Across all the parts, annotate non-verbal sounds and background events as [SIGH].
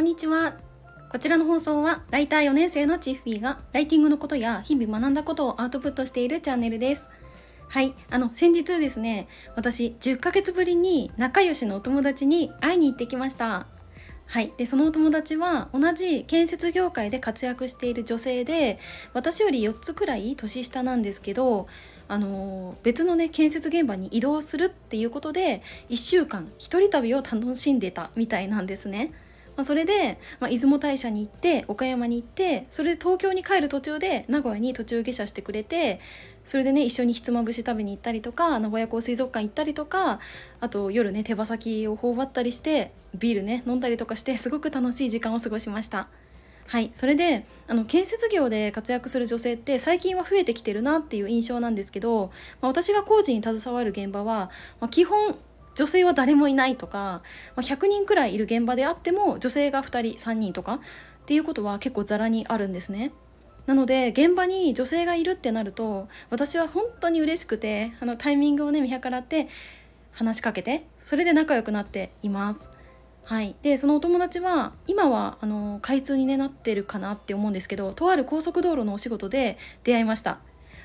こんにちは。こちらの放送はライター4年生のチッフィーがライティングのことや日々学んだことをアウトプットしているチャンネルです。はい。あの先日ですね私10ヶ月ぶりに仲良しのお友達に会いに行ってきました。はい。でそのお友達は同じ建設業界で活躍している女性で私より4つくらい年下なんですけどあの別のね建設現場に移動するっていうことで1週間一人旅を楽しんでたみたいなんですね。まあ、それで、まあ、出雲大社に行って岡山に行ってそれで東京に帰る途中で名古屋に途中下車してくれてそれでね一緒にひつまぶし食べに行ったりとか名古屋港水族館行ったりとかあと夜ね手羽先を頬張ったりしてビールね飲んだりとかしてすごく楽しい時間を過ごしました。はいそれであの建設業で活躍する女性って最近は増えてきてるなっていう印象なんですけど、まあ、私が工事に携わる現場は、まあ、基本女性は誰もいないとか、まあ、100人くらいいる現場であっても女性が2人3人とかっていうことは結構ざらにあるんですね。なので現場に女性がいるってなると私は本当に嬉しくてあのタイミングをね見計らって話しかけてそれで仲良くなっています。はい、でそのお友達は今はあの開通に、ね、なってるかなって思うんですけどとある高速道路のお仕事で出会いました。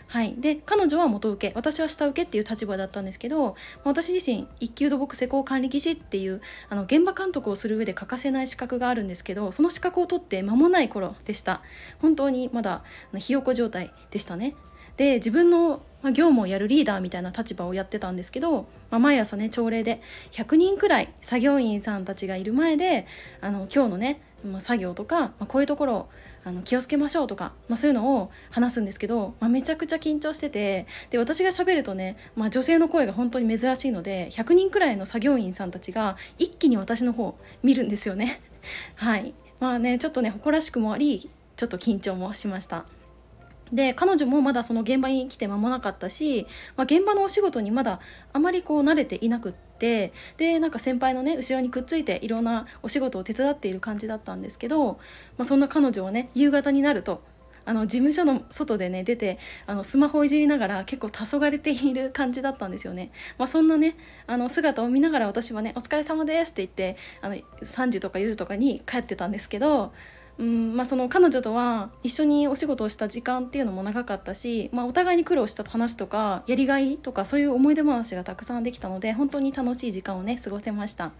はい、で彼女は元請け。私は下請けっていう立場だったんですけど私自身一級土木施工管理技師っていうあの現場監督をする上で欠かせない資格があるんですけどその資格を取って間もない頃でした。本当にまだひよこ状態でしたね。で自分の業務をやるリーダーみたいな立場をやってたんですけど、まあ、毎朝ね朝礼で100人くらい作業員さんたちがいる前であの今日のね、まあ、作業とか、まあ、こういうところあの気をつけましょうとか、まあ、そういうのを話すんですけど、まあ、めちゃくちゃ緊張しててで私がしゃべるとね、まあ、女性の声が本当に珍しいので100人くらいの作業員さんたちが一気に私の方見るんですよね。[LAUGHS] はいまあねちょっとね誇らしくもありちょっと緊張もしました。で彼女もまだその現場に来て間もなかったし、まあ、現場のお仕事にまだあまりこう慣れていなくってでなんか先輩のね後ろにくっついていろんなお仕事を手伝っている感じだったんですけど、まあ、そんな彼女をね夕方になるとあの事務所の外でね出てあのスマホいじりながら結構黄昏ている感じだったんですよね。まあ、そんなねあの姿を見ながら私はね「お疲れ様です」って言ってあの3時とか4時とかに帰ってたんですけどうんまあ、その彼女とは一緒にお仕事をした時間っていうのも長かったし、まあ、お互いに苦労した話とかやりがいとかそういう思い出話がたくさんできたので本当に楽しい時間をね過ごせました。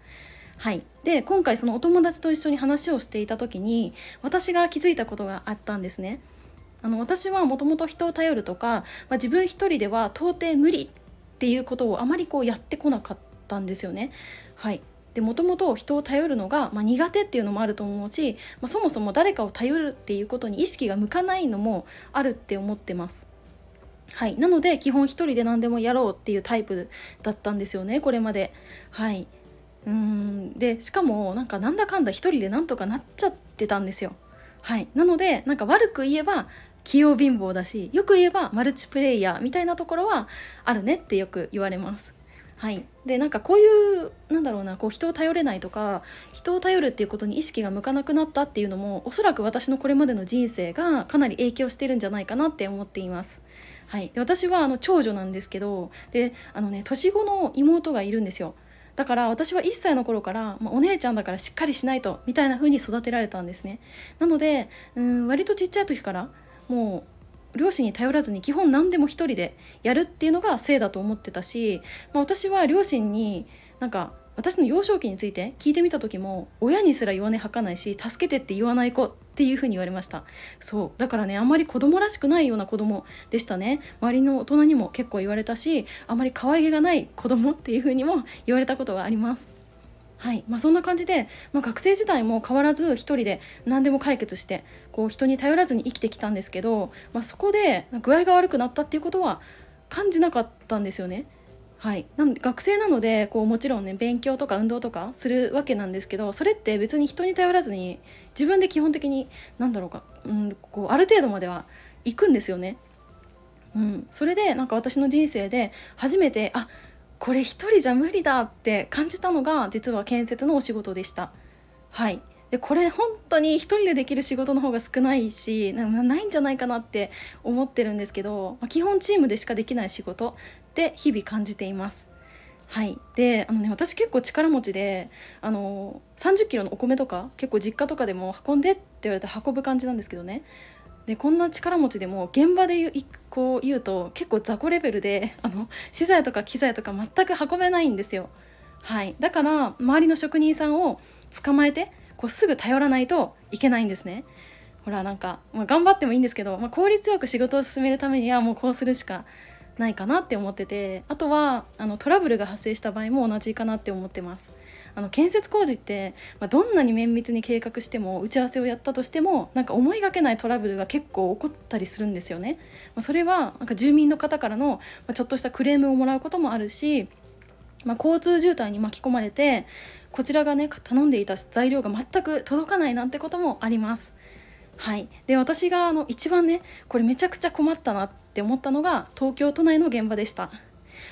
はい、で今回そのお友達と一緒に話をしていた時に私が気づいたことがあったんですね。あの私はもともと人を頼るとか、まあ、自分一人では到底無理っていうことをあまりこうやってこなかったんですよね。はいもともと人を頼るのが、まあ、苦手っていうのもあると思うし、まあ、そもそも誰かを頼るっていうことに意識が向かないのもあるって思ってます。はい、なので基本一人で何でもやろうっていうタイプだったんですよねこれまで。はいうんでしかもなんかなんだかんだ一人でなんとかなっちゃってたんですよ。はい、なのでなんか悪く言えば器用貧乏だしよく言えばマルチプレイヤーみたいなところはあるねってよく言われます。はい、でなんかこういうなんだろうなこう人を頼れないとか人を頼るっていうことに意識が向かなくなったっていうのもおそらく私のこれまでの人生がかなり影響してるんじゃないかなって思っています。はい、で私はあの長女なんですけどであのね年子の妹がいるんですよ。だから私は1歳の頃から、まあ、お姉ちゃんだからしっかりしないとみたいな風に育てられたんですね。なのでうん割とちっちゃい時からもう両親に頼らずに基本何でも一人でやるっていうのが性だと思ってたし、まあ、私は両親になんか私の幼少期について聞いてみた時も親にすら弱音吐かないし助けてって言わない子っていう風に言われました。そうだからねあんまり子供らしくないような子供でしたね。周りの大人にも結構言われたしあまり可愛げがない子供っていう風にも言われたことがあります。はいまあ、そんな感じで、まあ、学生時代も変わらず一人で何でも解決してこう人に頼らずに生きてきたんですけど、まあ、そこで具合が悪くなったっていうことは感じなかったんですよね。はい、なんで学生なのでこうもちろんね勉強とか運動とかするわけなんですけどそれって別に人に頼らずに自分で基本的に何だろうか、うん、こうある程度までは行くんですよね。うん、それでなんか私の人生で初めてあこれ一人じゃ無理だって感じたのが実は建設のお仕事でした。はいでこれ本当に一人でできる仕事の方が少ないしないんじゃないかなって思ってるんですけど、まあ、基本チームでしかできない仕事って日々感じています。はいであのね私結構力持ちであの30キロのお米とか結構実家とかでも運んでって言われて運ぶ感じなんですけどねでこんな力持ちでも現場で言うこう言うと結構雑魚レベルで [LAUGHS] あの資材とか機材とか全く運べないんですよ。はい、だから周りの職人さんを捕まえてこうすぐ頼らないといけないんですね。ほらなんか、まあ、頑張ってもいいんですけど、まあ、効率よく仕事を進めるためにはもうこうするしかないかなって思っててあとはあのトラブルが発生した場合も同じかなって思ってます。あの建設工事って、まあ、どんなに綿密に計画しても打ち合わせをやったとしてもなんか思いがけないトラブルが結構起こったりするんですよね。まあ、それはなんか住民の方からの、まあ、ちょっとしたクレームをもらうこともあるし、まあ、交通渋滞に巻き込まれてこちらがね頼んでいた材料が全く届かないなんてこともあります。はい、で私があの一番ねこれめちゃくちゃ困ったなっって思ったのが東京都内の現場でした。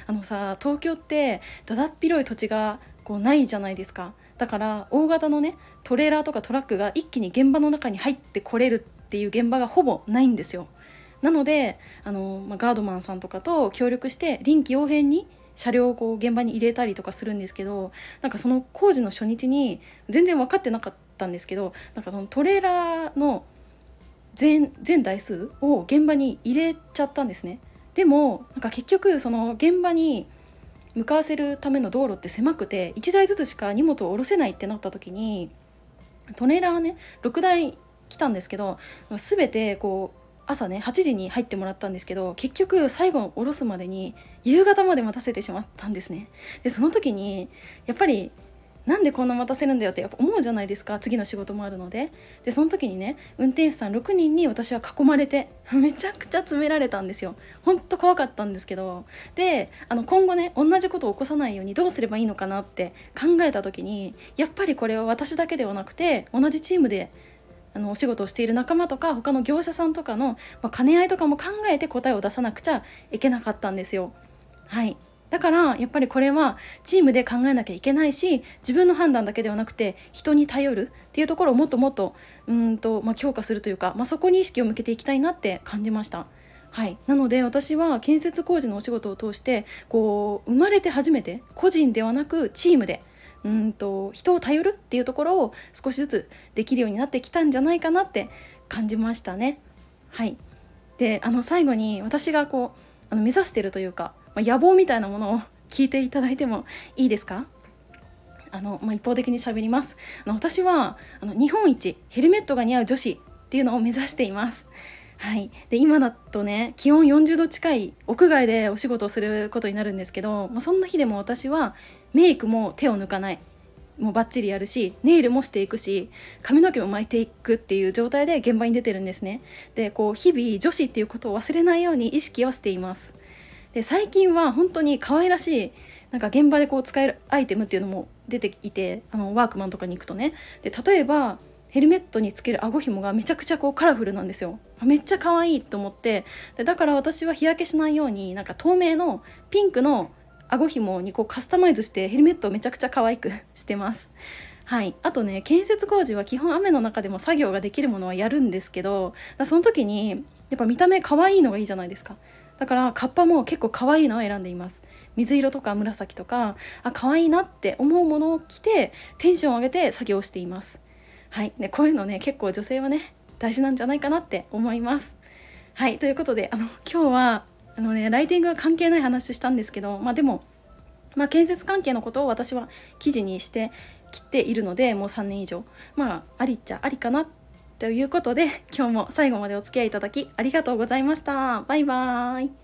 あのさ東京ってだだっ広い土地がこうないじゃないですかだから大型のねトレーラーとかトラックが一気に現場の中に入ってこれるっていう現場がほぼないんですよなのであの、まあ、ガードマンさんとかと協力して臨機応変に車両をこう現場に入れたりとかするんですけどなんかその工事の初日に全然分かってなかったんですけどなんかそのトレーラーの全全台数を現場に入れちゃったんですねでもなんか結局その現場に向かわせるための道路って狭くて1台ずつしか荷物を下ろせないってなった時にトレーラーはね6台来たんですけど全てこう朝ね8時に入ってもらったんですけど結局最後下ろすまでに夕方まで待たせてしまったんですね。でその時にやっぱりなんでこんな待たせるんだよってやっぱ思うじゃないですか次の仕事もあるので。でその時にね運転手さん6人に私は囲まれてめちゃくちゃ詰められたんですよ。ほんと怖かったんですけど。であの今後ね同じことを起こさないようにどうすればいいのかなって考えた時にやっぱりこれは私だけではなくて同じチームであのお仕事をしている仲間とか他の業者さんとかの、まあ、兼ね合いとかも考えて答えを出さなくちゃいけなかったんですよ。はい。だからやっぱりこれはチームで考えなきゃいけないし自分の判断だけではなくて人に頼るっていうところをもっともっとうんと、まあ、強化するというか、まあ、そこに意識を向けていきたいなって感じました。はい、なので私は建設工事のお仕事を通してこう生まれて初めて個人ではなくチームでうんと人を頼るっていうところを少しずつできるようになってきたんじゃないかなって感じましたね。はい、であの最後に私がこうあの目指してるというかまあ、野望みたいなものを聞いていただいてもいいですか？あの、まあ、一方的に喋ります。あの私はあの日本一ヘルメットが似合う女子っていうのを目指しています。はい、で今だとね気温40度近い屋外でお仕事をすることになるんですけど、まあ、そんな日でも私はメイクも手を抜かない。もうバッチリやるしネイルもしていくし髪の毛も巻いていくっていう状態で現場に出てるんですね。でこう日々女子っていうことを忘れないように意識をしています。で最近は本当に可愛らしいなんか現場でこう使えるアイテムっていうのも出ていてあのワークマンとかに行くとね。で例えばヘルメットにつける顎紐がめちゃくちゃこうカラフルなんですよ。めっちゃ可愛いと思って。でだから私は日焼けしないようになんか透明のピンクの顎紐にこうカスタマイズしてヘルメットをめちゃくちゃ可愛く [LAUGHS] してます。はい。あとね建設工事は基本雨の中でも作業ができるものはやるんですけどその時にやっぱ見た目可愛いのがいいじゃないですか。だからカッパも結構可愛いのを選んでいます。水色とか紫とかあ可愛いなって思うものを着てテンションを上げて作業しています。はい。ねこういうのね結構女性はね大事なんじゃないかなって思います。はい。ということであの今日はあのねライティングが関係ない話したんですけどまあでもまあ、建設関係のことを私は記事にしてきているのでもう3年以上。まあありっちゃありかなということで今日も最後までお付き合いいただきありがとうございました。バイバーイ。